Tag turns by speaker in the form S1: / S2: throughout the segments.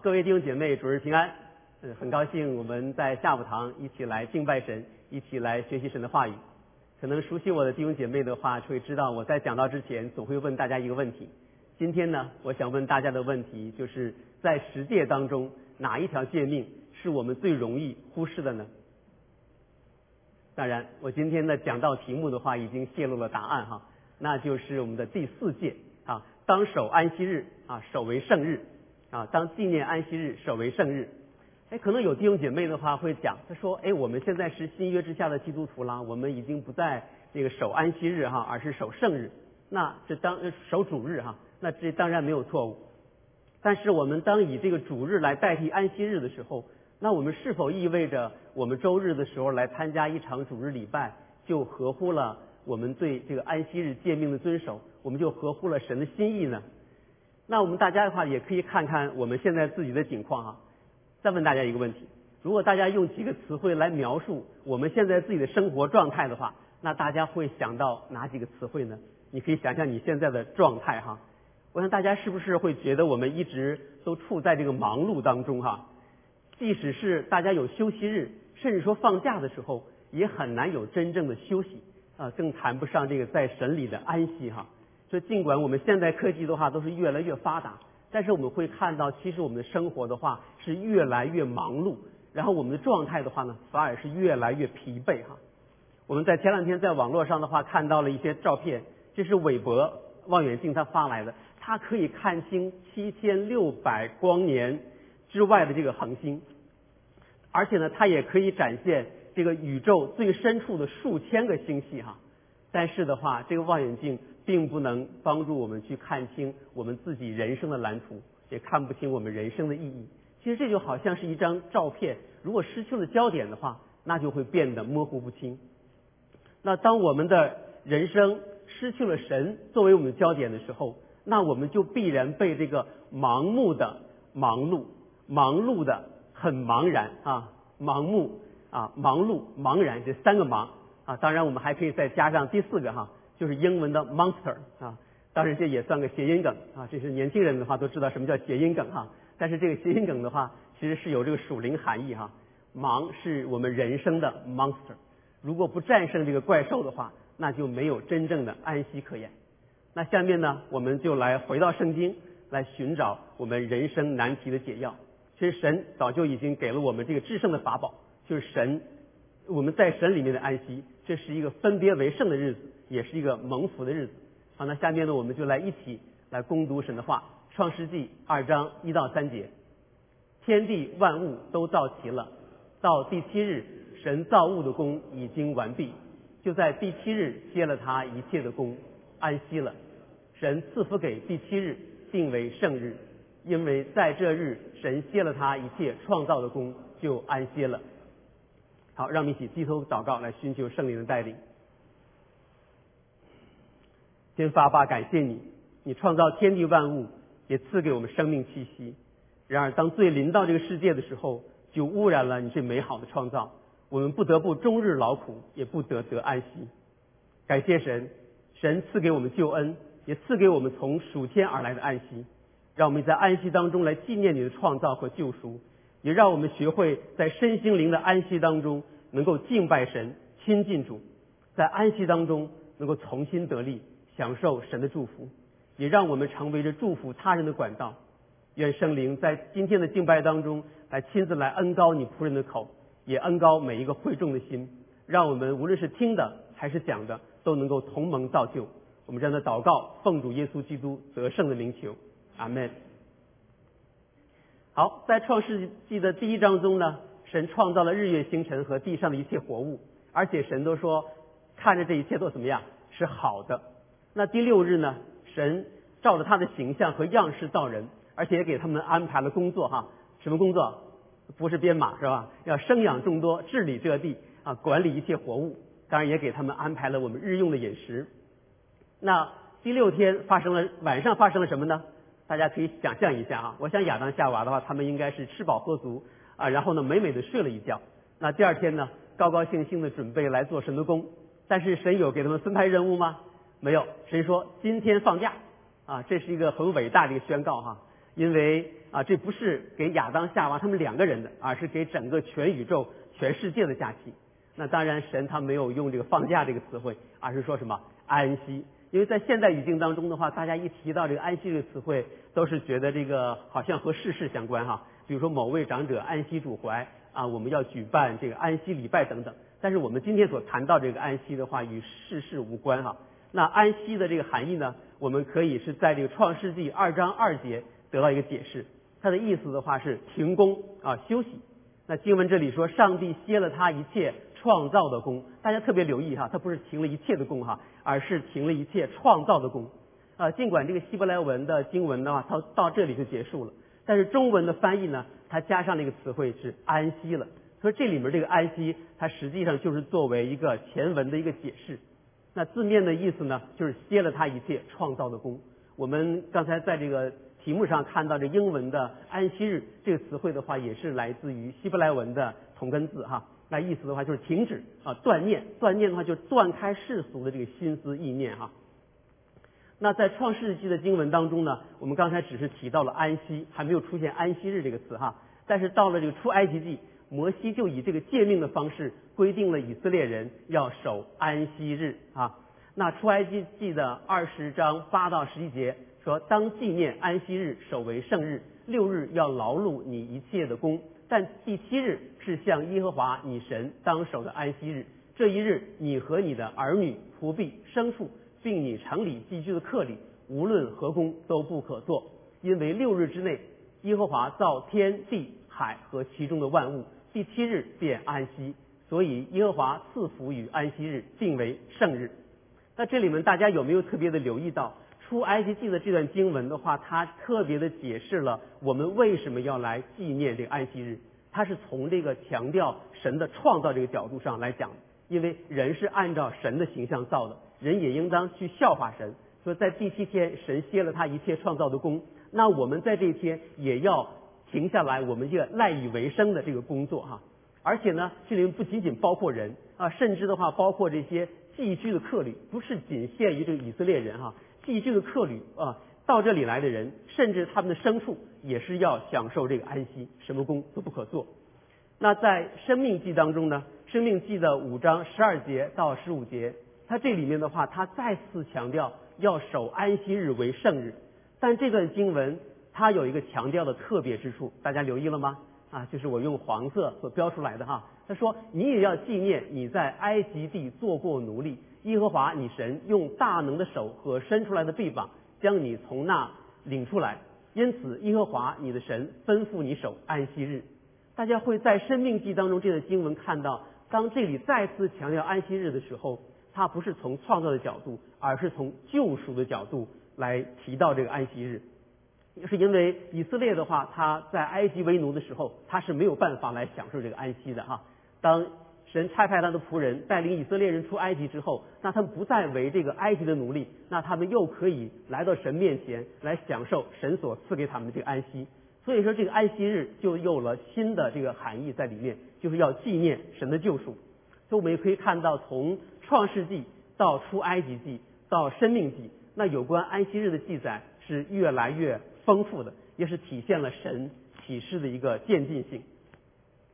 S1: 各位弟兄姐妹，主日平安。嗯，很高兴我们在下午堂一起来敬拜神，一起来学习神的话语。可能熟悉我的弟兄姐妹的话，就会知道我在讲到之前总会问大家一个问题。今天呢，我想问大家的问题就是在十诫当中，哪一条诫命是我们最容易忽视的呢？当然，我今天的讲到题目的话，已经泄露了答案哈，那就是我们的第四诫啊，当守安息日啊，守为圣日啊，当纪念安息日，守为圣日。哎，可能有弟兄姐妹的话会讲，他说：“哎，我们现在是新约之下的基督徒啦，我们已经不在这个守安息日哈，而是守圣日。那这当守主日哈，那这当然没有错误。但是我们当以这个主日来代替安息日的时候，那我们是否意味着我们周日的时候来参加一场主日礼拜，就合乎了我们对这个安息日诫命的遵守，我们就合乎了神的心意呢？那我们大家的话也可以看看我们现在自己的景况啊。”再问大家一个问题：如果大家用几个词汇来描述我们现在自己的生活状态的话，那大家会想到哪几个词汇呢？你可以想想你现在的状态哈。我想大家是不是会觉得我们一直都处在这个忙碌当中哈？即使是大家有休息日，甚至说放假的时候，也很难有真正的休息啊，更谈不上这个在神里的安息哈。所以尽管我们现代科技的话都是越来越发达。但是我们会看到，其实我们的生活的话是越来越忙碌，然后我们的状态的话呢，反而是越来越疲惫哈。我们在前两天在网络上的话看到了一些照片，这是韦伯望远镜它发来的，它可以看清七千六百光年之外的这个恒星，而且呢，它也可以展现这个宇宙最深处的数千个星系哈。但是的话，这个望远镜。并不能帮助我们去看清我们自己人生的蓝图，也看不清我们人生的意义。其实这就好像是一张照片，如果失去了焦点的话，那就会变得模糊不清。那当我们的人生失去了神作为我们的焦点的时候，那我们就必然被这个盲目的忙碌、忙碌的很茫然啊、盲目啊、忙碌、茫然这三个忙啊，当然我们还可以再加上第四个哈。就是英文的 monster 啊，当然这也算个谐音梗啊。这是年轻人的话都知道什么叫谐音梗哈。但是这个谐音梗的话，其实是有这个属灵含义哈。忙是我们人生的 monster，如果不战胜这个怪兽的话，那就没有真正的安息可言。那下面呢，我们就来回到圣经，来寻找我们人生难题的解药。其实神早就已经给了我们这个制胜的法宝，就是神我们在神里面的安息。这是一个分别为圣的日子。也是一个蒙福的日子。好，那下面呢，我们就来一起来攻读神的话，《创世纪》二章一到三节。天地万物都造齐了，到第七日，神造物的功已经完毕，就在第七日歇了他一切的功，安息了。神赐福给第七日，定为圣日，因为在这日，神歇了他一切创造的功，就安歇了。好，让我们一起低头祷告，来寻求圣灵的带领。先发发感谢你，你创造天地万物，也赐给我们生命气息。然而，当罪临到这个世界的时候，就污染了你这美好的创造。我们不得不终日劳苦，也不得得安息。感谢神，神赐给我们救恩，也赐给我们从属天而来的安息。让我们在安息当中来纪念你的创造和救赎，也让我们学会在身心灵的安息当中能够敬拜神、亲近主，在安息当中能够重新得力。享受神的祝福，也让我们成为着祝福他人的管道。愿圣灵在今天的敬拜当中来亲自来恩高你仆人的口，也恩高每一个会众的心，让我们无论是听的还是讲的，都能够同盟造就。我们这样的祷告，奉主耶稣基督得胜的名求，阿门。好，在创世纪的第一章中呢，神创造了日月星辰和地上的一切活物，而且神都说看着这一切都怎么样，是好的。那第六日呢？神照着他的形象和样式造人，而且也给他们安排了工作哈。什么工作？不是编码是吧？要生养众多，治理这地啊，管理一切活物。当然也给他们安排了我们日用的饮食。那第六天发生了晚上发生了什么呢？大家可以想象一下啊。我想亚当夏娃的话，他们应该是吃饱喝足啊，然后呢美美的睡了一觉。那第二天呢，高高兴兴的准备来做神的工。但是神有给他们分派任务吗？没有，神说今天放假，啊，这是一个很伟大的一个宣告哈。因为啊，这不是给亚当夏娃他们两个人的，而是给整个全宇宙、全世界的假期。那当然，神他没有用这个放假这个词汇，而是说什么安息。因为在现代语境当中的话，大家一提到这个安息这个词汇，都是觉得这个好像和世事相关哈。比如说某位长者安息主怀啊，我们要举办这个安息礼拜等等。但是我们今天所谈到这个安息的话，与世事无关哈。那安息的这个含义呢，我们可以是在这个创世纪二章二节得到一个解释。它的意思的话是停工啊，休息。那经文这里说，上帝歇了他一切。创造的功，大家特别留意哈，它不是停了一切的功哈，而是停了一切创造的功。啊，尽管这个希伯来文的经文的话，它到这里就结束了，但是中文的翻译呢，它加上那个词汇是安息了。所以这里面这个安息，它实际上就是作为一个前文的一个解释。那字面的意思呢，就是歇了他一切创造的功。我们刚才在这个题目上看到这英文的安息日这个词汇的话，也是来自于希伯来文的同根字哈。那意思的话就是停止啊，断念，断念的话就是断开世俗的这个心思意念哈。那在创世纪的经文当中呢，我们刚才只是提到了安息，还没有出现安息日这个词哈。但是到了这个出埃及记，摩西就以这个诫命的方式规定了以色列人要守安息日啊。那出埃及记的二十章八到十一节说，当纪念安息日，守为圣日，六日要劳碌你一切的工。但第七日是向耶和华你神当守的安息日，这一日你和你的儿女、仆婢、牲畜，并你城里寄居的客里，无论何工都不可做，因为六日之内，耶和华造天地海和其中的万物，第七日便安息，所以耶和华赐福与安息日，定为圣日。那这里面大家有没有特别的留意到？出埃及记的这段经文的话，它特别的解释了我们为什么要来纪念这个安息日。它是从这个强调神的创造这个角度上来讲，因为人是按照神的形象造的，人也应当去效法神。所以在第七天，神歇了他一切创造的功，那我们在这一天也要停下来，我们这个赖以为生的这个工作哈。而且呢，这里面不仅仅包括人啊，甚至的话包括这些寄居的客旅，不是仅限于这个以色列人哈。寄居的客旅啊，到这里来的人，甚至他们的牲畜也是要享受这个安息，什么工都不可做。那在《生命记》当中呢，《生命记》的五章十二节到十五节，它这里面的话，它再次强调要守安息日为圣日。但这段经文它有一个强调的特别之处，大家留意了吗？啊，就是我用黄色所标出来的哈。他说：“你也要纪念你在埃及地做过奴隶。”耶和华，你神用大能的手和伸出来的臂膀，将你从那领出来。因此，耶和华你的神吩咐你守安息日。大家会在生命记当中这段经文看到，当这里再次强调安息日的时候，它不是从创造的角度，而是从救赎的角度来提到这个安息日。是因为以色列的话，他在埃及为奴的时候，他是没有办法来享受这个安息的哈。当神差派他的仆人带领以色列人出埃及之后，那他们不再为这个埃及的奴隶，那他们又可以来到神面前来享受神所赐给他们的这个安息。所以说，这个安息日就有了新的这个含义在里面，就是要纪念神的救赎。所以我们也可以看到，从创世纪到出埃及记到生命记，那有关安息日的记载是越来越丰富的，也是体现了神启示的一个渐进性。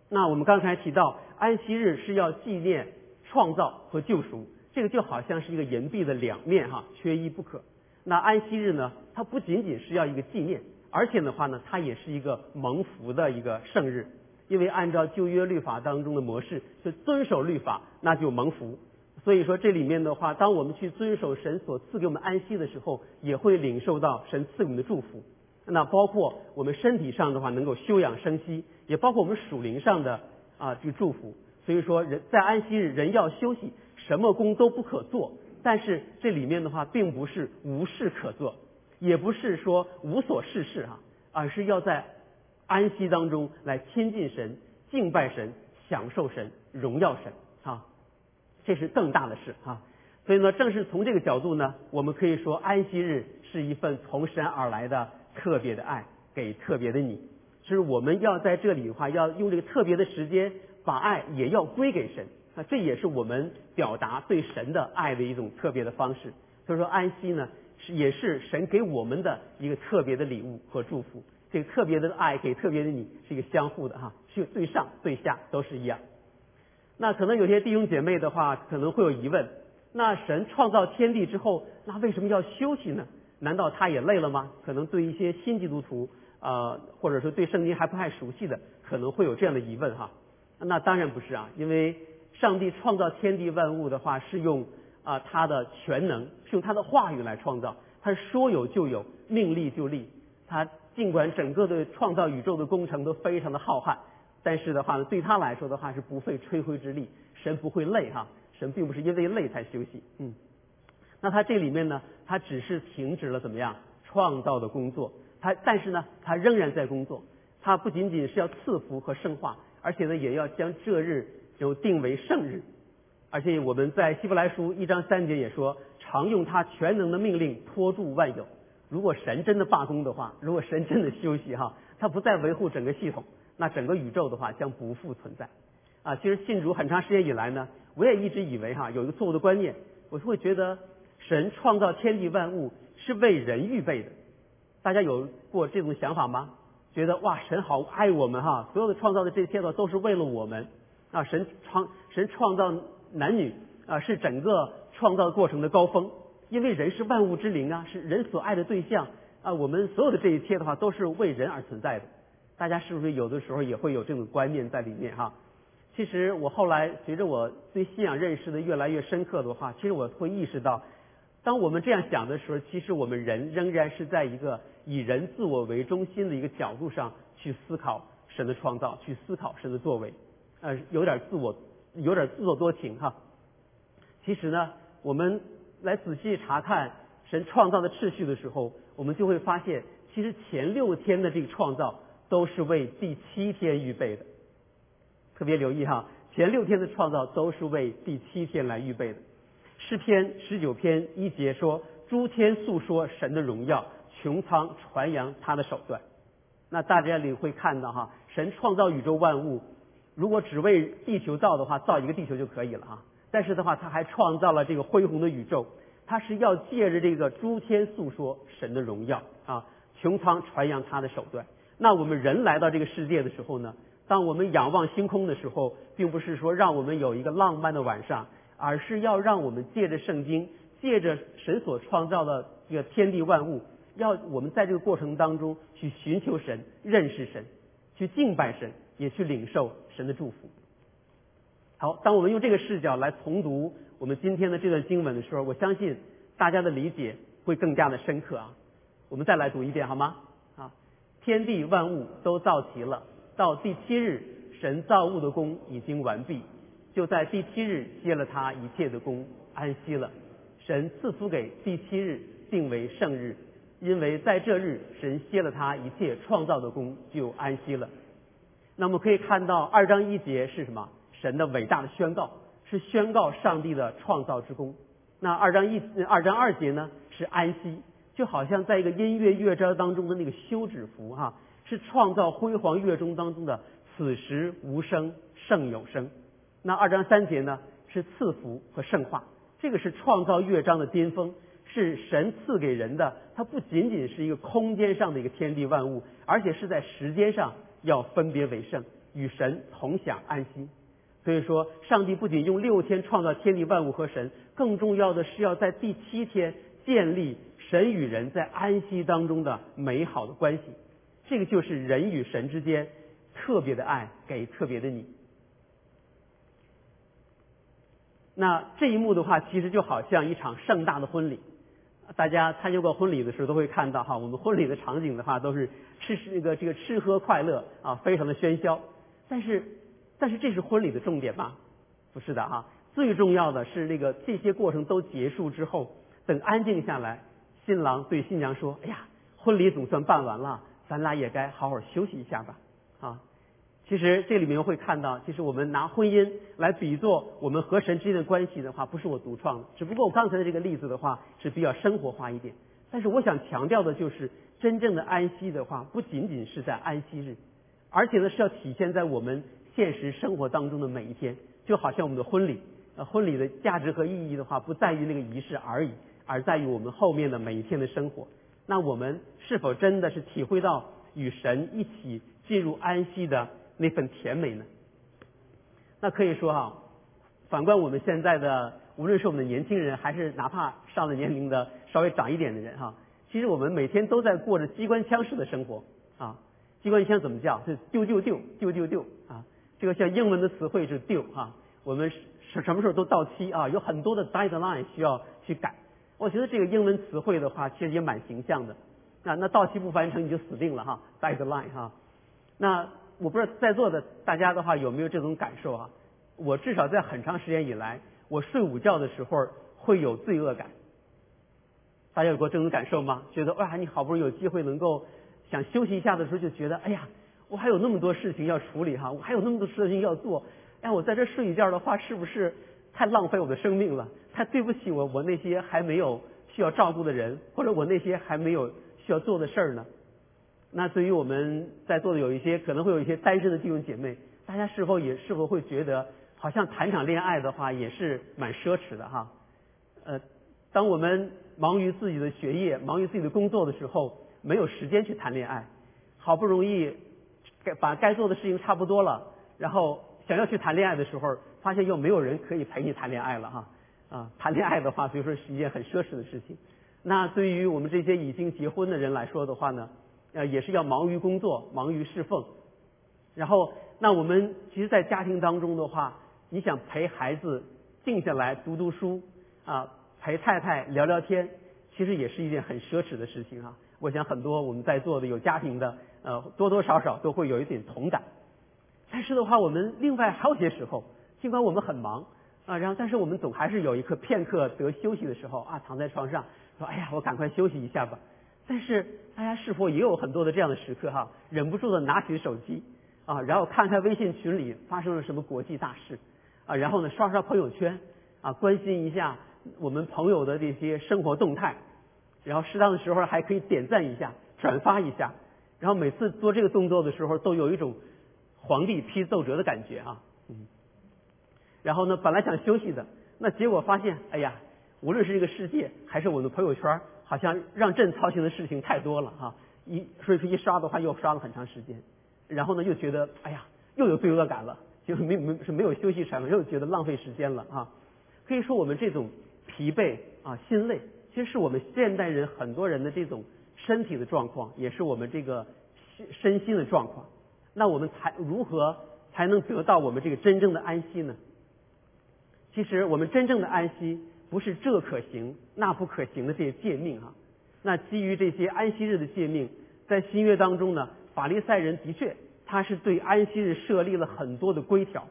S1: 那我们刚才提到。安息日是要纪念创造和救赎，这个就好像是一个银币的两面哈，缺一不可。那安息日呢，它不仅仅是要一个纪念，而且的话呢，它也是一个蒙福的一个圣日。因为按照旧约律法当中的模式，就遵守律法那就蒙福。所以说这里面的话，当我们去遵守神所赐给我们安息的时候，也会领受到神赐给我们的祝福。那包括我们身体上的话能够休养生息，也包括我们属灵上的。啊，这个祝福，所以说人在安息日人要休息，什么工都不可做。但是这里面的话，并不是无事可做，也不是说无所事事哈，而是要在安息当中来亲近神、敬拜神、享受神、荣耀神啊，这是更大的事啊。所以呢，正是从这个角度呢，我们可以说安息日是一份从神而来的特别的爱，给特别的你。就是我们要在这里的话，要用这个特别的时间，把爱也要归给神。那这也是我们表达对神的爱的一种特别的方式。所以说安息呢，是也是神给我们的一个特别的礼物和祝福，这个特别的爱给特别的你是一个相互的哈，是对上对下都是一样。那可能有些弟兄姐妹的话可能会有疑问，那神创造天地之后，那为什么要休息呢？难道他也累了吗？可能对一些新基督徒啊，或者说对圣经还不太熟悉的，可能会有这样的疑问哈。那当然不是啊，因为上帝创造天地万物的话是用啊他的全能，是用他的话语来创造，他说有就有，命立就立。他尽管整个的创造宇宙的工程都非常的浩瀚。但是的话呢，对他来说的话是不费吹灰之力，神不会累哈，神并不是因为累才休息，嗯，那他这里面呢，他只是停止了怎么样创造的工作，他但是呢，他仍然在工作，他不仅仅是要赐福和圣化，而且呢，也要将这日就定为圣日，而且我们在希伯来书一章三节也说，常用他全能的命令托住万有，如果神真的罢工的话，如果神真的休息哈，他不再维护整个系统。那整个宇宙的话将不复存在，啊，其实信主很长时间以来呢，我也一直以为哈有一个错误的观念，我会觉得神创造天地万物是为人预备的，大家有过这种想法吗？觉得哇，神好爱我们哈，所有的创造的这些呢都是为了我们，啊，神创神创造男女啊是整个创造过程的高峰，因为人是万物之灵啊，是人所爱的对象啊，我们所有的这一切的话都是为人而存在的。大家是不是有的时候也会有这种观念在里面哈？其实我后来随着我对信仰认识的越来越深刻的话，其实我会意识到，当我们这样想的时候，其实我们人仍然是在一个以人自我为中心的一个角度上去思考神的创造，去思考神的作为，呃，有点自我，有点自作多情哈。其实呢，我们来仔细查看神创造的秩序的时候，我们就会发现，其实前六天的这个创造。都是为第七天预备的，特别留意哈，前六天的创造都是为第七天来预备的。诗篇十九篇一节说：“诸天诉说神的荣耀，穹苍传扬他的手段。”那大家领会看到哈，神创造宇宙万物，如果只为地球造的话，造一个地球就可以了哈。但是的话，他还创造了这个恢宏的宇宙，他是要借着这个诸天诉说神的荣耀啊，穹苍传扬他的手段。那我们人来到这个世界的时候呢，当我们仰望星空的时候，并不是说让我们有一个浪漫的晚上，而是要让我们借着圣经，借着神所创造的这个天地万物，要我们在这个过程当中去寻求神、认识神、去敬拜神，也去领受神的祝福。好，当我们用这个视角来重读我们今天的这段经文的时候，我相信大家的理解会更加的深刻啊。我们再来读一遍好吗？啊天地万物都造齐了，到第七日，神造物的功已经完毕，就在第七日歇了他一切的功，安息了。神赐福给第七日，定为圣日，因为在这日，神歇了他一切创造的功，就安息了。那么可以看到，二章一节是什么？神的伟大的宣告，是宣告上帝的创造之功。那二章一二章二节呢？是安息。就好像在一个音乐乐章当中的那个休止符哈，是创造辉煌乐钟当中的此时无声胜有声。那二章三节呢是赐福和圣化，这个是创造乐章的巅峰，是神赐给人的。它不仅仅是一个空间上的一个天地万物，而且是在时间上要分别为圣，与神同享安息。所以说，上帝不仅用六天创造天地万物和神，更重要的是要在第七天建立。神与人在安息当中的美好的关系，这个就是人与神之间特别的爱给特别的你。那这一幕的话，其实就好像一场盛大的婚礼。大家参加过婚礼的时候都会看到哈，我们婚礼的场景的话，都是吃吃那个这个吃喝快乐啊，非常的喧嚣。但是，但是这是婚礼的重点吗？不是的哈，最重要的是那个这些过程都结束之后，等安静下来。新郎对新娘说：“哎呀，婚礼总算办完了，咱俩也该好好休息一下吧。”啊，其实这里面会看到，其实我们拿婚姻来比作我们和神之间的关系的话，不是我独创的。只不过我刚才的这个例子的话是比较生活化一点。但是我想强调的就是，真正的安息的话，不仅仅是在安息日，而且呢是要体现在我们现实生活当中的每一天。就好像我们的婚礼，呃，婚礼的价值和意义的话，不在于那个仪式而已。而在于我们后面的每一天的生活，那我们是否真的是体会到与神一起进入安息的那份甜美呢？那可以说哈，反观我们现在的，无论是我们的年轻人，还是哪怕上了年龄的稍微长一点的人哈，其实我们每天都在过着机关枪式的生活啊。机关枪怎么叫？是丢丢丢丢丢丢啊！这个像英文的词汇是丢哈。我们什什么时候都到期啊？有很多的 deadline 需要去改。我觉得这个英文词汇的话，其实也蛮形象的。那那到期不完成你就死定了哈，deadline 哈。那我不知道在座的大家的话有没有这种感受啊？我至少在很长时间以来，我睡午觉的时候会有罪恶感。大家有过这种感受吗？觉得哇，你好不容易有机会能够想休息一下的时候，就觉得哎呀，我还有那么多事情要处理哈，我还有那么多事情要做。哎，我在这睡一觉的话，是不是太浪费我的生命了？太对不起我我那些还没有需要照顾的人，或者我那些还没有需要做的事儿呢？那对于我们在座的有一些可能会有一些单身的弟兄姐妹，大家是否也是否会觉得，好像谈场恋爱的话也是蛮奢侈的哈？呃，当我们忙于自己的学业、忙于自己的工作的时候，没有时间去谈恋爱，好不容易该把该做的事情差不多了，然后想要去谈恋爱的时候，发现又没有人可以陪你谈恋爱了哈啊！谈恋爱的话，所以说是一件很奢侈的事情。那对于我们这些已经结婚的人来说的话呢？呃，也是要忙于工作，忙于侍奉。然后，那我们其实，在家庭当中的话，你想陪孩子静下来读读书啊，陪太太聊聊天，其实也是一件很奢侈的事情啊。我想很多我们在座的有家庭的，呃，多多少少都会有一点同感。但是的话，我们另外还有些时候，尽管我们很忙啊，然后但是我们总还是有一刻片刻得休息的时候啊，躺在床上说：“哎呀，我赶快休息一下吧。”但是大家是否也有很多的这样的时刻哈？忍不住的拿起手机啊，然后看看微信群里发生了什么国际大事啊，然后呢刷刷朋友圈啊，关心一下我们朋友的这些生活动态，然后适当的时候还可以点赞一下、转发一下，然后每次做这个动作的时候都有一种皇帝批奏折的感觉啊，嗯。然后呢，本来想休息的，那结果发现，哎呀，无论是这个世界还是我的朋友圈。好像让朕操心的事情太多了哈，一所以说一刷的话又刷了很长时间，然后呢又觉得哎呀又有罪恶感了，就没没是没有休息成，又觉得浪费时间了啊。可以说我们这种疲惫啊心累，其实是我们现代人很多人的这种身体的状况，也是我们这个身心的状况。那我们才如何才能得到我们这个真正的安息呢？其实我们真正的安息。不是这可行那不可行的这些诫命哈，那基于这些安息日的诫命，在新约当中呢，法利赛人的确他是对安息日设立了很多的规条，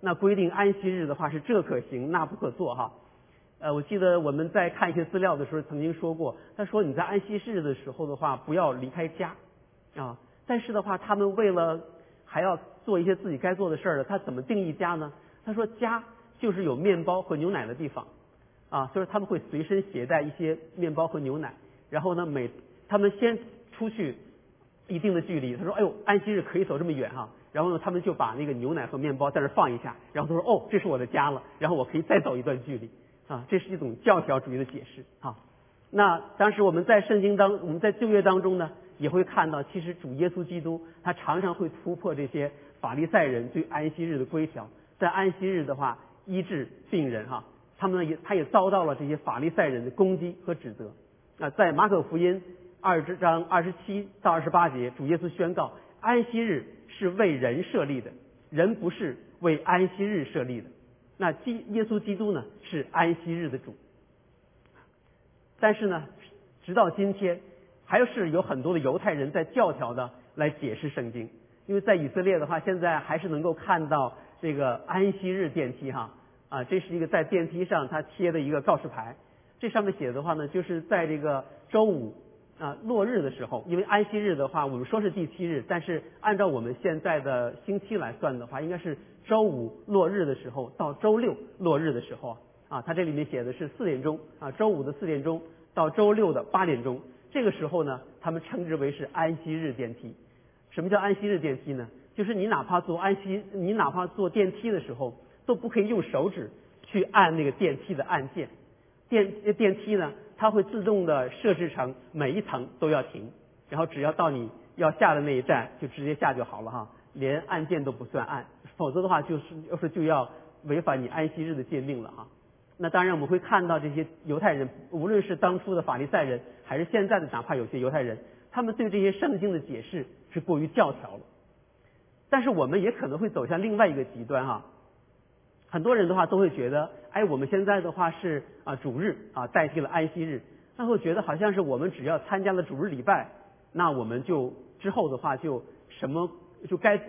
S1: 那规定安息日的话是这可行那不可做哈，呃，我记得我们在看一些资料的时候曾经说过，他说你在安息日的时候的话不要离开家啊，但是的话他们为了还要做一些自己该做的事儿他怎么定义家呢？他说家就是有面包和牛奶的地方。啊，所以他们会随身携带一些面包和牛奶，然后呢，每他们先出去一定的距离，他说：“哎呦，安息日可以走这么远哈。”然后呢，他们就把那个牛奶和面包在这放一下，然后他说：“哦，这是我的家了。”然后我可以再走一段距离啊，这是一种教条主义的解释啊。那当时我们在圣经当，我们在旧约当中呢，也会看到，其实主耶稣基督他常常会突破这些法利赛人对安息日的规条，在安息日的话医治病人哈。他们呢也，他也遭到了这些法利赛人的攻击和指责。啊，在马可福音二十章二十七到二十八节，主耶稣宣告：安息日是为人设立的，人不是为安息日设立的。那基耶稣基督呢是安息日的主。但是呢，直到今天，还是有很多的犹太人在教条的来解释圣经。因为在以色列的话，现在还是能够看到这个安息日电梯哈。啊，这是一个在电梯上他贴的一个告示牌，这上面写的话呢，就是在这个周五啊落日的时候，因为安息日的话，我们说是第七日，但是按照我们现在的星期来算的话，应该是周五落日的时候到周六落日的时候啊，啊，它这里面写的是四点钟啊，周五的四点钟到周六的八点钟，这个时候呢，他们称之为是安息日电梯。什么叫安息日电梯呢？就是你哪怕坐安息，你哪怕坐电梯的时候。都不可以用手指去按那个电梯的按键，电电梯呢，它会自动的设置成每一层都要停，然后只要到你要下的那一站就直接下就好了哈，连按键都不算按，否则的话就是要是就要违反你安息日的诫命了哈。那当然我们会看到这些犹太人，无论是当初的法利赛人，还是现在的哪怕有些犹太人，他们对这些圣经的解释是过于教条了。但是我们也可能会走向另外一个极端哈，很多人的话都会觉得，哎，我们现在的话是啊主日啊代替了安息日，那会觉得好像是我们只要参加了主日礼拜，那我们就之后的话就什么就该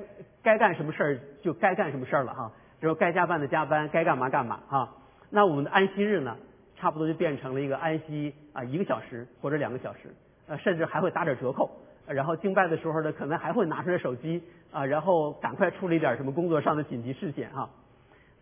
S1: 该干什么事儿就该干什么事儿了哈，然后该加班的加班，该干嘛干嘛哈。那我们的安息日呢，差不多就变成了一个安息啊一个小时或者两个小时，呃，甚至还会打点折扣。然后敬拜的时候呢，可能还会拿出来手机啊，然后赶快处理点什么工作上的紧急事件哈。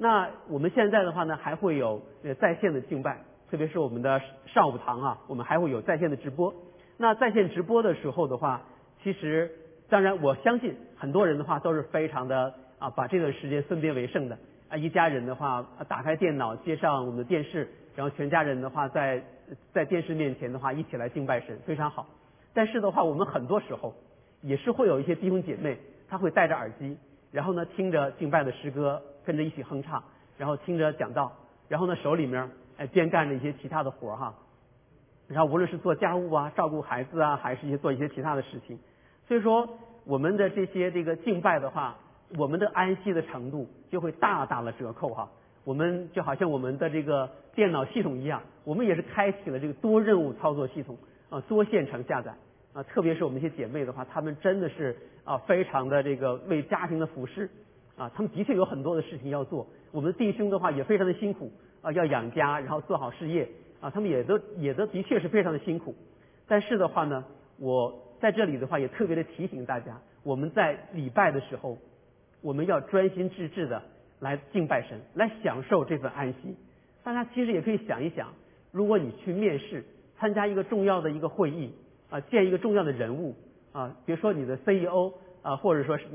S1: 那我们现在的话呢，还会有呃在线的敬拜，特别是我们的上午堂啊，我们还会有在线的直播。那在线直播的时候的话，其实当然我相信很多人的话都是非常的啊，把这段时间分别为圣的。啊，一家人的话，打开电脑，接上我们的电视，然后全家人的话，在在电视面前的话，一起来敬拜神，非常好。但是的话，我们很多时候也是会有一些弟兄姐妹，他会戴着耳机，然后呢，听着敬拜的诗歌，跟着一起哼唱，然后听着讲道，然后呢，手里面哎边干着一些其他的活哈。然后无论是做家务啊，照顾孩子啊，还是一些做一些其他的事情，所以说我们的这些这个敬拜的话。我们的安息的程度就会大打了折扣哈，我们就好像我们的这个电脑系统一样，我们也是开启了这个多任务操作系统啊，多线程下载啊，特别是我们一些姐妹的话，她们真的是啊，非常的这个为家庭的服饰啊，他们的确有很多的事情要做。我们的弟兄的话也非常的辛苦啊，要养家，然后做好事业啊，他们也都也都的确是非常的辛苦。但是的话呢，我在这里的话也特别的提醒大家，我们在礼拜的时候。我们要专心致志的来敬拜神，来享受这份安息。大家其实也可以想一想，如果你去面试、参加一个重要的一个会议啊，见一个重要的人物啊，比如说你的 CEO 啊，或者说是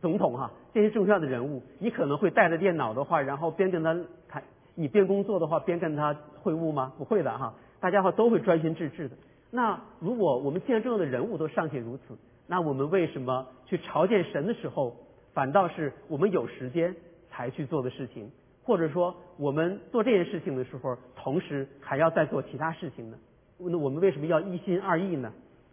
S1: 总统哈，这些重要的人物，你可能会带着电脑的话，然后边跟他谈，你边工作的话边跟他会晤吗？不会的哈，大家伙都会专心致志的。那如果我们见重要的人物都尚且如此，那我们为什么去朝见神的时候？反倒是我们有时间才去做的事情，或者说我们做这件事情的时候，同时还要再做其他事情呢？那我们为什么要一心二意呢？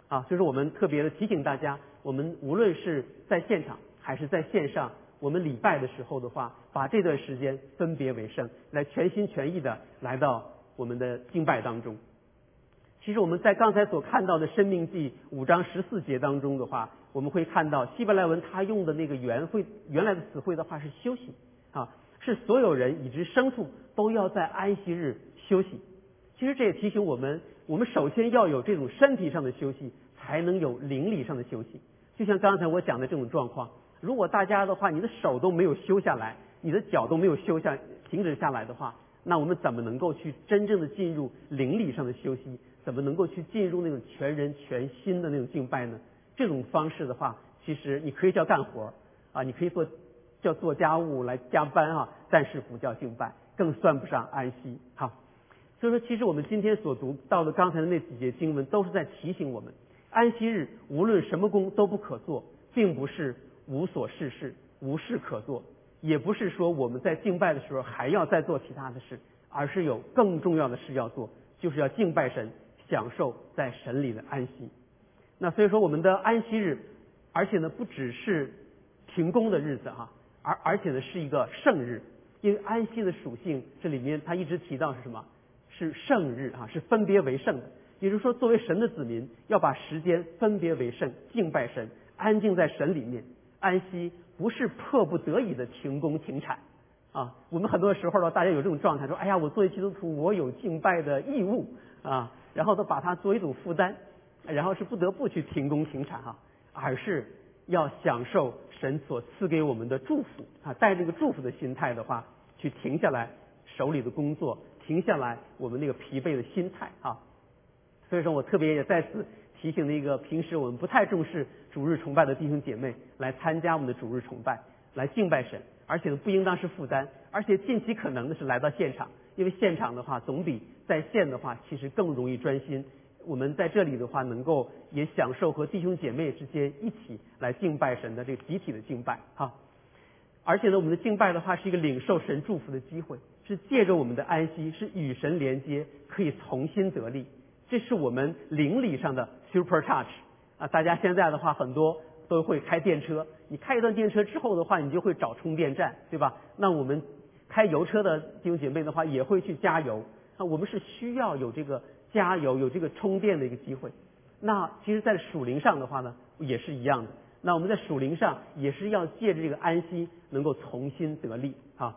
S1: 啊，所以说我们特别的提醒大家，我们无论是在现场还是在线上，我们礼拜的时候的话，把这段时间分别为圣，来全心全意的来到我们的敬拜当中。其实我们在刚才所看到的《生命记》五章十四节当中的话，我们会看到希伯来文他用的那个原会原来的词汇的话是休息啊，是所有人以及牲畜都要在安息日休息。其实这也提醒我们，我们首先要有这种身体上的休息，才能有灵里上的休息。就像刚才我讲的这种状况，如果大家的话，你的手都没有休下来，你的脚都没有休下停止下来的话，那我们怎么能够去真正的进入灵里上的休息？怎么能够去进入那种全人全心的那种敬拜呢？这种方式的话，其实你可以叫干活啊，你可以做叫做家务来加班啊，但是不叫敬拜，更算不上安息。好，所以说，其实我们今天所读到的刚才的那几节经文，都是在提醒我们，安息日无论什么工都不可做，并不是无所事事、无事可做，也不是说我们在敬拜的时候还要再做其他的事，而是有更重要的事要做，就是要敬拜神。享受在神里的安息，那所以说我们的安息日，而且呢不只是停工的日子哈，而而且呢是一个圣日，因为安息的属性这里面他一直提到是什么？是圣日啊，是分别为圣的。也就是说，作为神的子民，要把时间分别为圣，敬拜神，安静在神里面安息，不是迫不得已的停工停产啊。我们很多时候呢，大家有这种状态，说哎呀，我作为基督徒，我有敬拜的义务啊。然后都把它作为一种负担，然后是不得不去停工停产哈，而是要享受神所赐给我们的祝福啊，带这个祝福的心态的话，去停下来手里的工作，停下来我们那个疲惫的心态啊。所以说我特别也再次提醒那个平时我们不太重视主日崇拜的弟兄姐妹，来参加我们的主日崇拜，来敬拜神，而且呢不应当是负担，而且尽其可能的是来到现场。因为现场的话，总比在线的话，其实更容易专心，我们在这里的话，能够也享受和弟兄姐妹之间一起来敬拜神的这个集体的敬拜哈。而且呢，我们的敬拜的话是一个领受神祝福的机会，是借着我们的安息，是与神连接，可以重新得力。这是我们灵里上的 super touch 啊！大家现在的话，很多都会开电车，你开一段电车之后的话，你就会找充电站，对吧？那我们开油车的弟兄姐妹的话，也会去加油。那我们是需要有这个加油、有这个充电的一个机会。那其实，在属灵上的话呢，也是一样的。那我们在属灵上也是要借着这个安息，能够重新得力啊。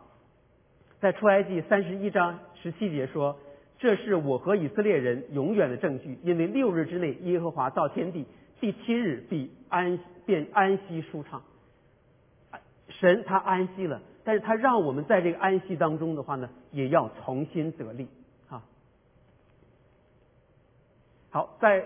S1: 在出埃及三十一章十七节说：“这是我和以色列人永远的证据，因为六日之内耶和华造天地，第七日必安便安息舒畅。”神他安息了，但是他让我们在这个安息当中的话呢，也要重新得力啊。好，在。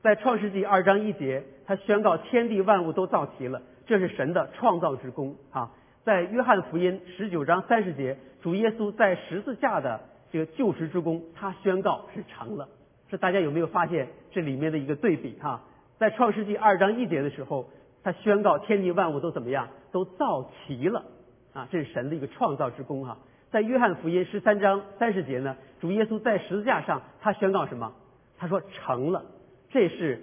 S1: 在创世纪二章一节，他宣告天地万物都造齐了，这是神的创造之功啊。在约翰福音十九章三十节，主耶稣在十字架的这个救赎之功，他宣告是成了。这大家有没有发现这里面的一个对比哈？在创世纪二章一节的时候，他宣告天地万物都怎么样？都造齐了啊，这是神的一个创造之功哈。在约翰福音十三章三十节呢，主耶稣在十字架上，他宣告什么？他说成了。这是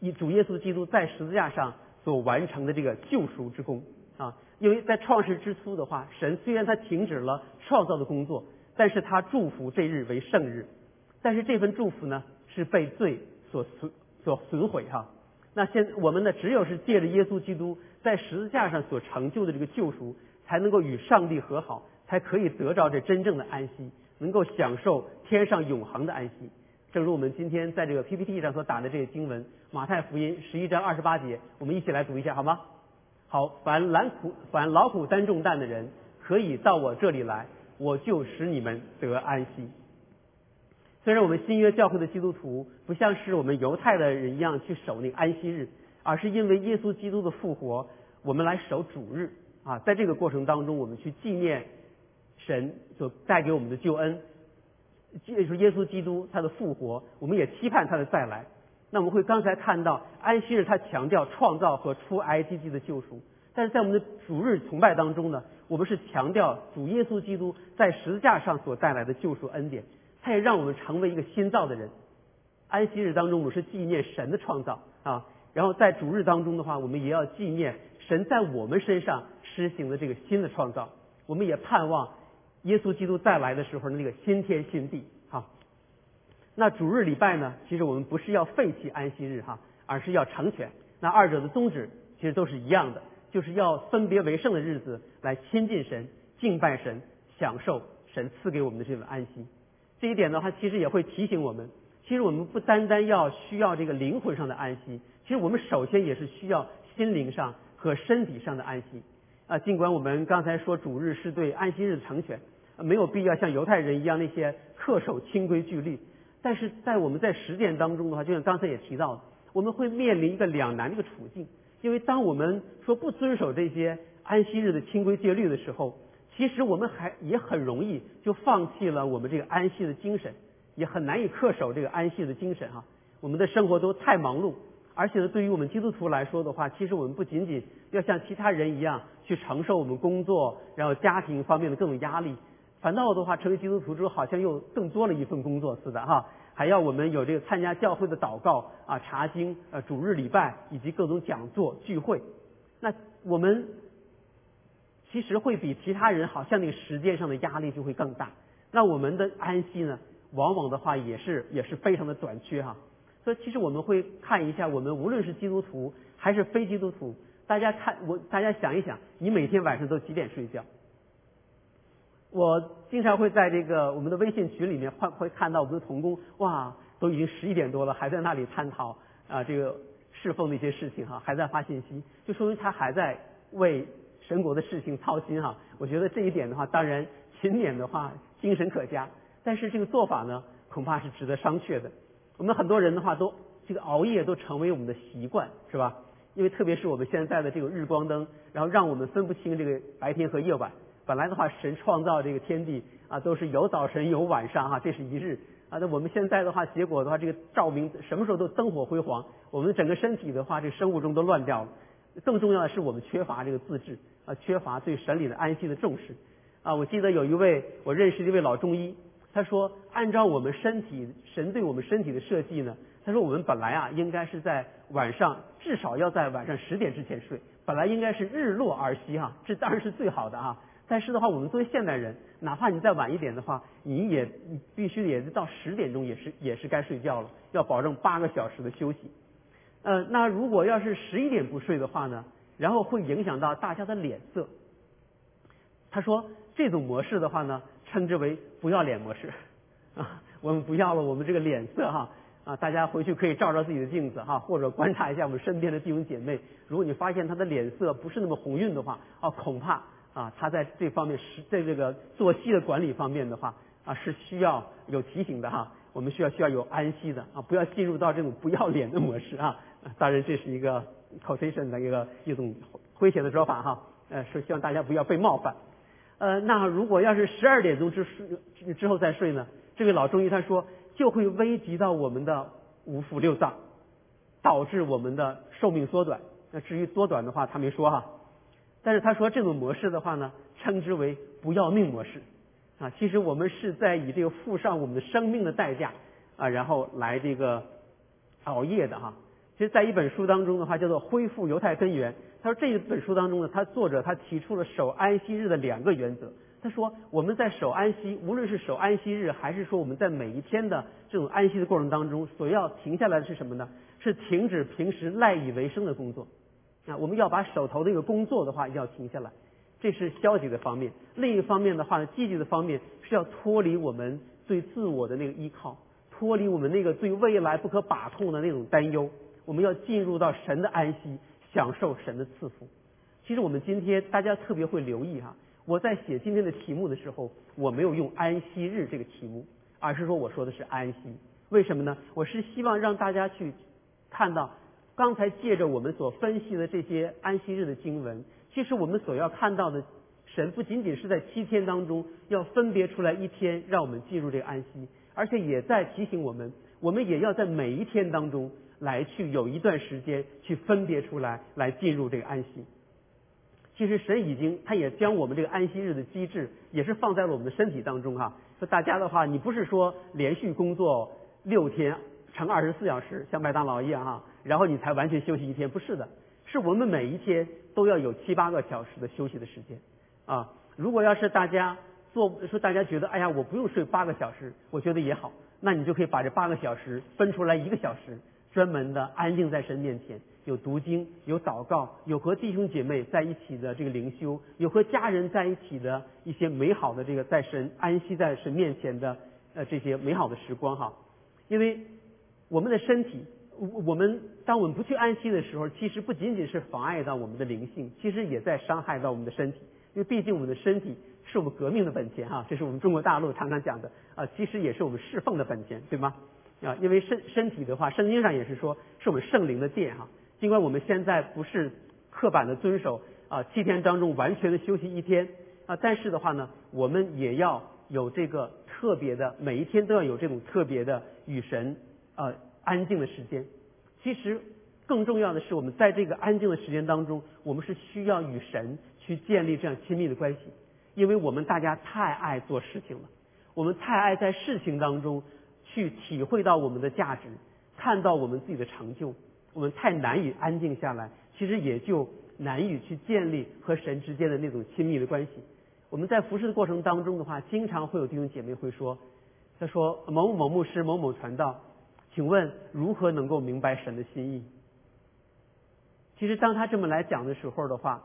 S1: 以主耶稣基督在十字架上所完成的这个救赎之功啊！因为在创世之初的话，神虽然他停止了创造的工作，但是他祝福这日为圣日。但是这份祝福呢，是被罪所损所损毁哈。那现我们呢，只有是借着耶稣基督在十字架上所成就的这个救赎，才能够与上帝和好，才可以得着这真正的安息，能够享受天上永恒的安息。正如我们今天在这个 PPT 上所打的这个经文，《马太福音》十一章二十八节，我们一起来读一下好吗？好，凡劳苦、凡劳苦担重担的人，可以到我这里来，我就使你们得安息。虽然我们新约教会的基督徒不像是我们犹太的人一样去守那个安息日，而是因为耶稣基督的复活，我们来守主日啊。在这个过程当中，我们去纪念神所带给我们的救恩。借助耶稣基督他的复活，我们也期盼他的再来。那我们会刚才看到安息日，他强调创造和出埃及记的救赎。但是在我们的主日崇拜当中呢，我们是强调主耶稣基督在十字架上所带来的救赎恩典。他也让我们成为一个新造的人。安息日当中，我们是纪念神的创造啊。然后在主日当中的话，我们也要纪念神在我们身上施行的这个新的创造。我们也盼望。耶稣基督再来的时候，那个新天新地，哈。那主日礼拜呢？其实我们不是要废弃安息日哈，而是要成全。那二者的宗旨其实都是一样的，就是要分别为圣的日子来亲近神、敬拜神、享受神赐给我们的这份安息。这一点的话，其实也会提醒我们，其实我们不单单要需要这个灵魂上的安息，其实我们首先也是需要心灵上和身体上的安息。啊，尽管我们刚才说主日是对安息日的成全。没有必要像犹太人一样那些恪守清规戒律，但是在我们在实践当中的话，就像刚才也提到的，我们会面临一个两难的一个处境，因为当我们说不遵守这些安息日的清规戒律的时候，其实我们还也很容易就放弃了我们这个安息的精神，也很难以恪守这个安息的精神哈。我们的生活都太忙碌，而且呢，对于我们基督徒来说的话，其实我们不仅仅要像其他人一样去承受我们工作然后家庭方面的各种压力。反倒的话，成为基督徒之后，好像又更多了一份工作似的哈。还要我们有这个参加教会的祷告啊、查经、呃主日礼拜以及各种讲座聚会。那我们其实会比其他人好像那个时间上的压力就会更大。那我们的安息呢，往往的话也是也是非常的短缺哈。所以其实我们会看一下，我们无论是基督徒还是非基督徒，大家看我大家想一想，你每天晚上都几点睡觉？我经常会在这个我们的微信群里面会会看到我们的童工，哇，都已经十一点多了，还在那里探讨啊这个侍奉的一些事情哈，还在发信息，就说明他还在为神国的事情操心哈。我觉得这一点的话，当然勤勉的话精神可嘉，但是这个做法呢，恐怕是值得商榷的。我们很多人的话都这个熬夜都成为我们的习惯，是吧？因为特别是我们现在的这个日光灯，然后让我们分不清这个白天和夜晚。本来的话，神创造这个天地啊，都是有早晨有晚上哈，这是一日。啊，那我们现在的话，结果的话，这个照明什么时候都灯火辉煌，我们整个身体的话，这生物钟都乱掉了。更重要的是，我们缺乏这个自制啊，缺乏对神理的安息的重视啊。我记得有一位我认识一位老中医，他说，按照我们身体神对我们身体的设计呢，他说我们本来啊，应该是在晚上至少要在晚上十点之前睡，本来应该是日落而息哈，这当然是最好的啊。但是的话，我们作为现代人，哪怕你再晚一点的话，你也必须也到十点钟也是也是该睡觉了，要保证八个小时的休息。呃，那如果要是十一点不睡的话呢，然后会影响到大家的脸色。他说这种模式的话呢，称之为不要脸模式啊，我们不要了我们这个脸色哈啊，大家回去可以照照自己的镜子哈，或者观察一下我们身边的弟兄姐妹，如果你发现他的脸色不是那么红润的话，啊，恐怕。啊，他在这方面是在这个作息的管理方面的话啊，是需要有提醒的哈。我们需要需要有安息的啊，不要进入到这种不要脸的模式啊。当然，这是一个 quotation 的一个一种诙谐的说法哈。呃，是希望大家不要被冒犯。呃，那如果要是十二点钟之睡之后再睡呢？这位老中医他说就会危及到我们的五腑六脏，导致我们的寿命缩短。那至于缩短的话，他没说哈。但是他说这种模式的话呢，称之为不要命模式，啊，其实我们是在以这个付上我们的生命的代价啊，然后来这个熬夜的哈。其实，在一本书当中的话，叫做《恢复犹太根源》。他说这一本书当中呢，他作者他提出了守安息日的两个原则。他说我们在守安息，无论是守安息日，还是说我们在每一天的这种安息的过程当中，所要停下来的是什么呢？是停止平时赖以为生的工作。啊，我们要把手头的一个工作的话要停下来，这是消极的方面。另一方面的话呢，积极的方面是要脱离我们对自我的那个依靠，脱离我们那个对未来不可把控的那种担忧。我们要进入到神的安息，享受神的赐福。其实我们今天大家特别会留意哈，我在写今天的题目的时候，我没有用安息日这个题目，而是说我说的是安息。为什么呢？我是希望让大家去看到。刚才借着我们所分析的这些安息日的经文，其实我们所要看到的神不仅仅是在七天当中要分别出来一天让我们进入这个安息，而且也在提醒我们，我们也要在每一天当中来去有一段时间去分别出来来进入这个安息。其实神已经他也将我们这个安息日的机制也是放在了我们的身体当中哈。说大家的话，你不是说连续工作六天乘二十四小时像麦当劳一样哈。然后你才完全休息一天，不是的，是我们每一天都要有七八个小时的休息的时间啊。如果要是大家做说大家觉得哎呀我不用睡八个小时，我觉得也好，那你就可以把这八个小时分出来一个小时，专门的安静在神面前，有读经，有祷告，有和弟兄姐妹在一起的这个灵修，有和家人在一起的一些美好的这个在神安息在神面前的呃这些美好的时光哈，因为我们的身体。我我们当我们不去安息的时候，其实不仅仅是妨碍到我们的灵性，其实也在伤害到我们的身体。因为毕竟我们的身体是我们革命的本钱哈，这是我们中国大陆常常讲的啊，其实也是我们侍奉的本钱，对吗？啊，因为身身体的话，圣经上也是说是我们圣灵的殿哈。尽管我们现在不是刻板的遵守啊七天当中完全的休息一天啊，但是的话呢，我们也要有这个特别的，每一天都要有这种特别的与神啊。安静的时间，其实更重要的是，我们在这个安静的时间当中，我们是需要与神去建立这样亲密的关系，因为我们大家太爱做事情了，我们太爱在事情当中去体会到我们的价值，看到我们自己的成就，我们太难以安静下来，其实也就难以去建立和神之间的那种亲密的关系。我们在服侍的过程当中的话，经常会有弟兄姐妹会说，他说某某某牧师、某某传道。请问如何能够明白神的心意？其实当他这么来讲的时候的话，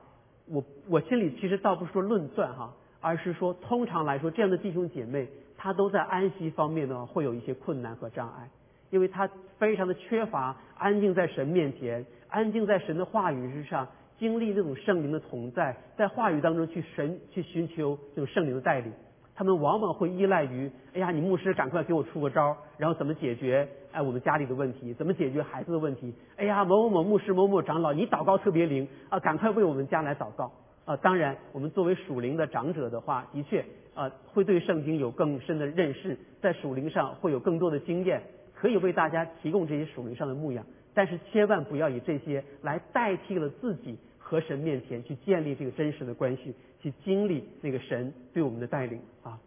S1: 我我心里其实倒不是说论断哈，而是说通常来说，这样的弟兄姐妹他都在安息方面呢会有一些困难和障碍，因为他非常的缺乏安静在神面前，安静在神的话语之上，经历那种圣灵的同在，在话语当中去神去寻求这种圣灵的带领。他们往往会依赖于，哎呀，你牧师赶快给我出个招然后怎么解决哎我们家里的问题，怎么解决孩子的问题？哎呀，某某某牧师某某长老，你祷告特别灵啊，赶快为我们家来祷告啊，当然，我们作为属灵的长者的话，的确啊，会对圣经有更深的认识，在属灵上会有更多的经验，可以为大家提供这些属灵上的牧养。但是千万不要以这些来代替了自己和神面前去建立这个真实的关系，去经历那个神对我们的带领啊。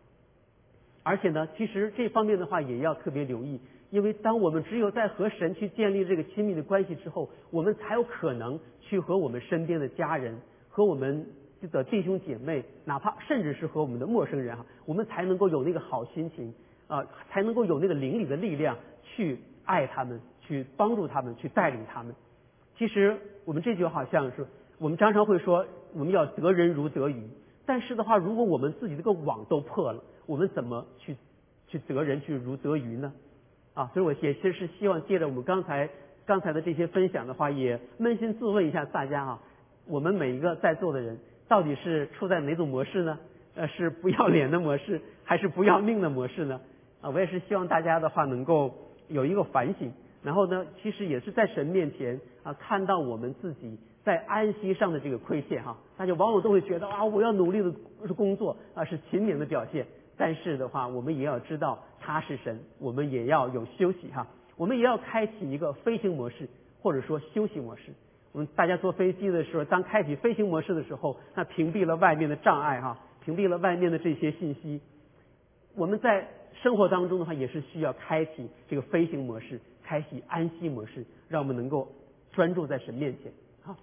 S1: 而且呢，其实这方面的话也要特别留意，因为当我们只有在和神去建立这个亲密的关系之后，我们才有可能去和我们身边的家人。和我们的弟兄姐妹，哪怕甚至是和我们的陌生人哈，我们才能够有那个好心情啊，才能够有那个灵里的力量去爱他们，去帮助他们，去带领他们。其实我们这就好像是我们常常会说，我们要得人如得鱼。但是的话，如果我们自己这个网都破了，我们怎么去去得人去如得鱼呢？啊，所以我也其实是希望借着我们刚才刚才的这些分享的话，也扪心自问一下大家啊。我们每一个在座的人，到底是处在哪种模式呢？呃，是不要脸的模式，还是不要命的模式呢？啊，我也是希望大家的话能够有一个反省，然后呢，其实也是在神面前啊，看到我们自己在安息上的这个亏欠哈，大家往往都会觉得啊，我要努力的工作啊，是勤勉的表现。但是的话，我们也要知道他是神，我们也要有休息哈，我们也要开启一个飞行模式，或者说休息模式。我们大家坐飞机的时候，当开启飞行模式的时候，那屏蔽了外面的障碍哈，屏蔽了外面的这些信息。我们在生活当中的话，也是需要开启这个飞行模式，开启安息模式，让我们能够专注在神面前。好，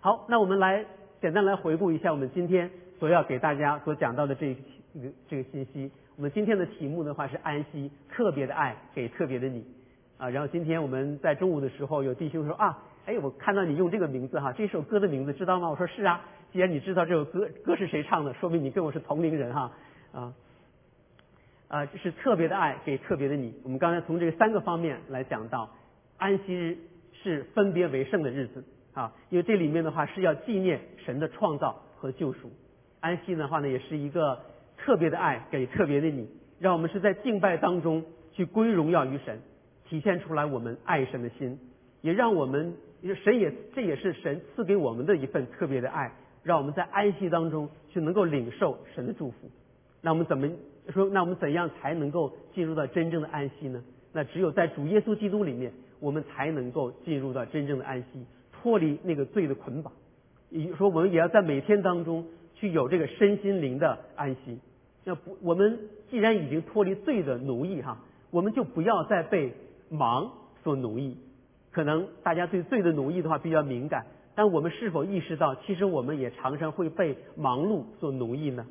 S1: 好，那我们来简单来回顾一下我们今天所要给大家所讲到的这这个这个信息。我们今天的题目的话是安息，特别的爱给特别的你啊。然后今天我们在中午的时候，有弟兄说啊。哎，我看到你用这个名字哈，这首歌的名字知道吗？我说是啊，既然你知道这首歌歌是谁唱的，说明你跟我是同龄人哈啊啊，这是特别的爱给特别的你。我们刚才从这三个方面来讲到，安息日是分别为圣的日子啊，因为这里面的话是要纪念神的创造和救赎。安息的话呢，也是一个特别的爱给特别的你，让我们是在敬拜当中去归荣耀于神，体现出来我们爱神的心，也让我们。就神也，这也是神赐给我们的一份特别的爱，让我们在安息当中去能够领受神的祝福。那我们怎么说？那我们怎样才能够进入到真正的安息呢？那只有在主耶稣基督里面，我们才能够进入到真正的安息，脱离那个罪的捆绑。也就说我们也要在每天当中去有这个身心灵的安息。那不，我们既然已经脱离罪的奴役哈，我们就不要再被忙所奴役。可能大家对罪的奴役的话比较敏感，但我们是否意识到，其实我们也常常会被忙碌所奴役呢？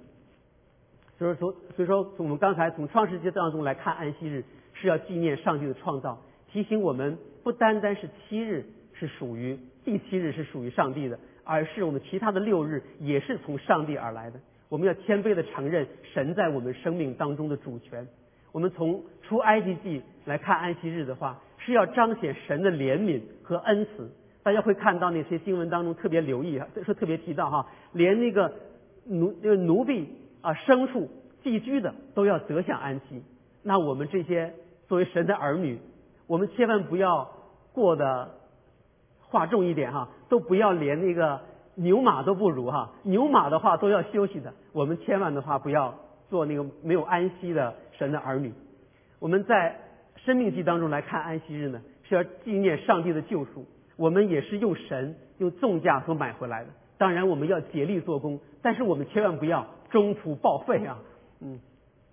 S1: 就是说，所以说，从我们刚才从创世纪当中来看，安息日是要纪念上帝的创造，提醒我们不单单是七日是属于第七日是属于上帝的，而是我们其他的六日也是从上帝而来的。我们要谦卑的承认神在我们生命当中的主权。我们从出埃及记来看安息日的话。是要彰显神的怜悯和恩慈。大家会看到那些经文当中特别留意啊，说特别提到哈，连那个奴那个奴婢啊、牲畜寄居的都要得享安息。那我们这些作为神的儿女，我们千万不要过得话重一点哈，都不要连那个牛马都不如哈。牛马的话都要休息的，我们千万的话不要做那个没有安息的神的儿女。我们在。生命记当中来看安息日呢，是要纪念上帝的救赎。我们也是用神用重价所买回来的。当然，我们要竭力做工，但是我们千万不要中途报废啊！嗯，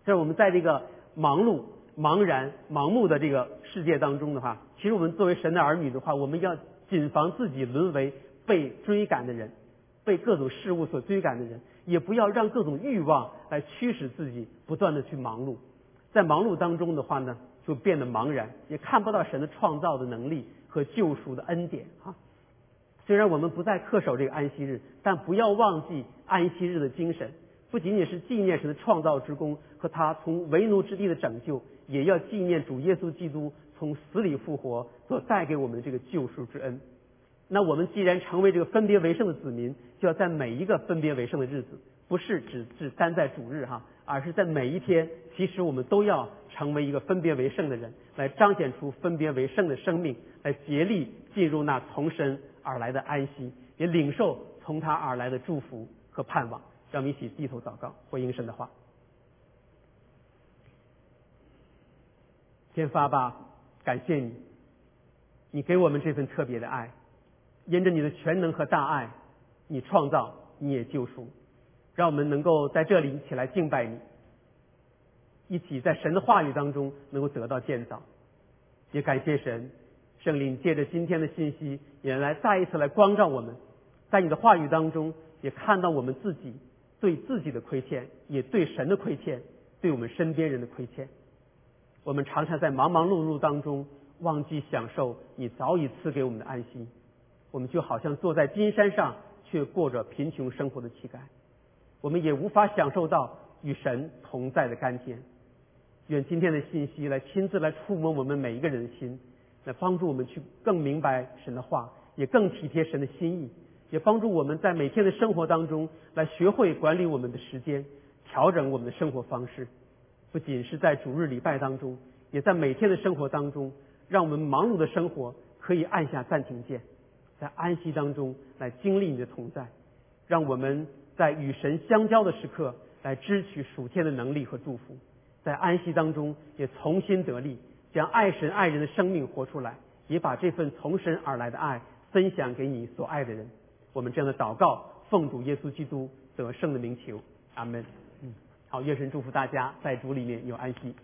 S1: 在我们在这个忙碌、茫然、盲目的这个世界当中的话，其实我们作为神的儿女的话，我们要谨防自己沦为被追赶的人，被各种事物所追赶的人，也不要让各种欲望来驱使自己不断的去忙碌。在忙碌当中的话呢？就变得茫然，也看不到神的创造的能力和救赎的恩典啊！虽然我们不再恪守这个安息日，但不要忘记安息日的精神，不仅仅是纪念神的创造之功和他从为奴之地的拯救，也要纪念主耶稣基督从死里复活所带给我们的这个救赎之恩。那我们既然成为这个分别为圣的子民，就要在每一个分别为圣的日子，不是只只单在主日哈，而是在每一天，其实我们都要。成为一个分别为圣的人，来彰显出分别为圣的生命，来竭力进入那从神而来的安息，也领受从他而来的祝福和盼望。让我们一起低头祷告，回应神的话。天父阿爸，感谢你，你给我们这份特别的爱，因着你的全能和大爱，你创造，你也救赎，让我们能够在这里一起来敬拜你，一起在神的话语当中能够得到建造。也感谢神，圣灵借着今天的信息，也来再一次来光照我们，在你的话语当中，也看到我们自己对自己的亏欠，也对神的亏欠，对我们身边人的亏欠。我们常常在忙忙碌碌当中忘记享受你早已赐给我们的安心，我们就好像坐在金山上，却过着贫穷生活的乞丐。我们也无法享受到与神同在的甘甜。愿今天的信息来亲自来触摸我们每一个人的心，来帮助我们去更明白神的话，也更体贴神的心意，也帮助我们在每天的生活当中来学会管理我们的时间，调整我们的生活方式。不仅是在主日礼拜当中，也在每天的生活当中，让我们忙碌的生活可以按下暂停键，在安息当中来经历你的同在，让我们在与神相交的时刻来支取属天的能力和祝福。在安息当中，也从心得力，将爱神爱人的生命活出来，也把这份从神而来的爱分享给你所爱的人。我们这样的祷告，奉主耶稣基督得胜的名求，阿门。嗯，好，愿神祝福大家在主里面有安息。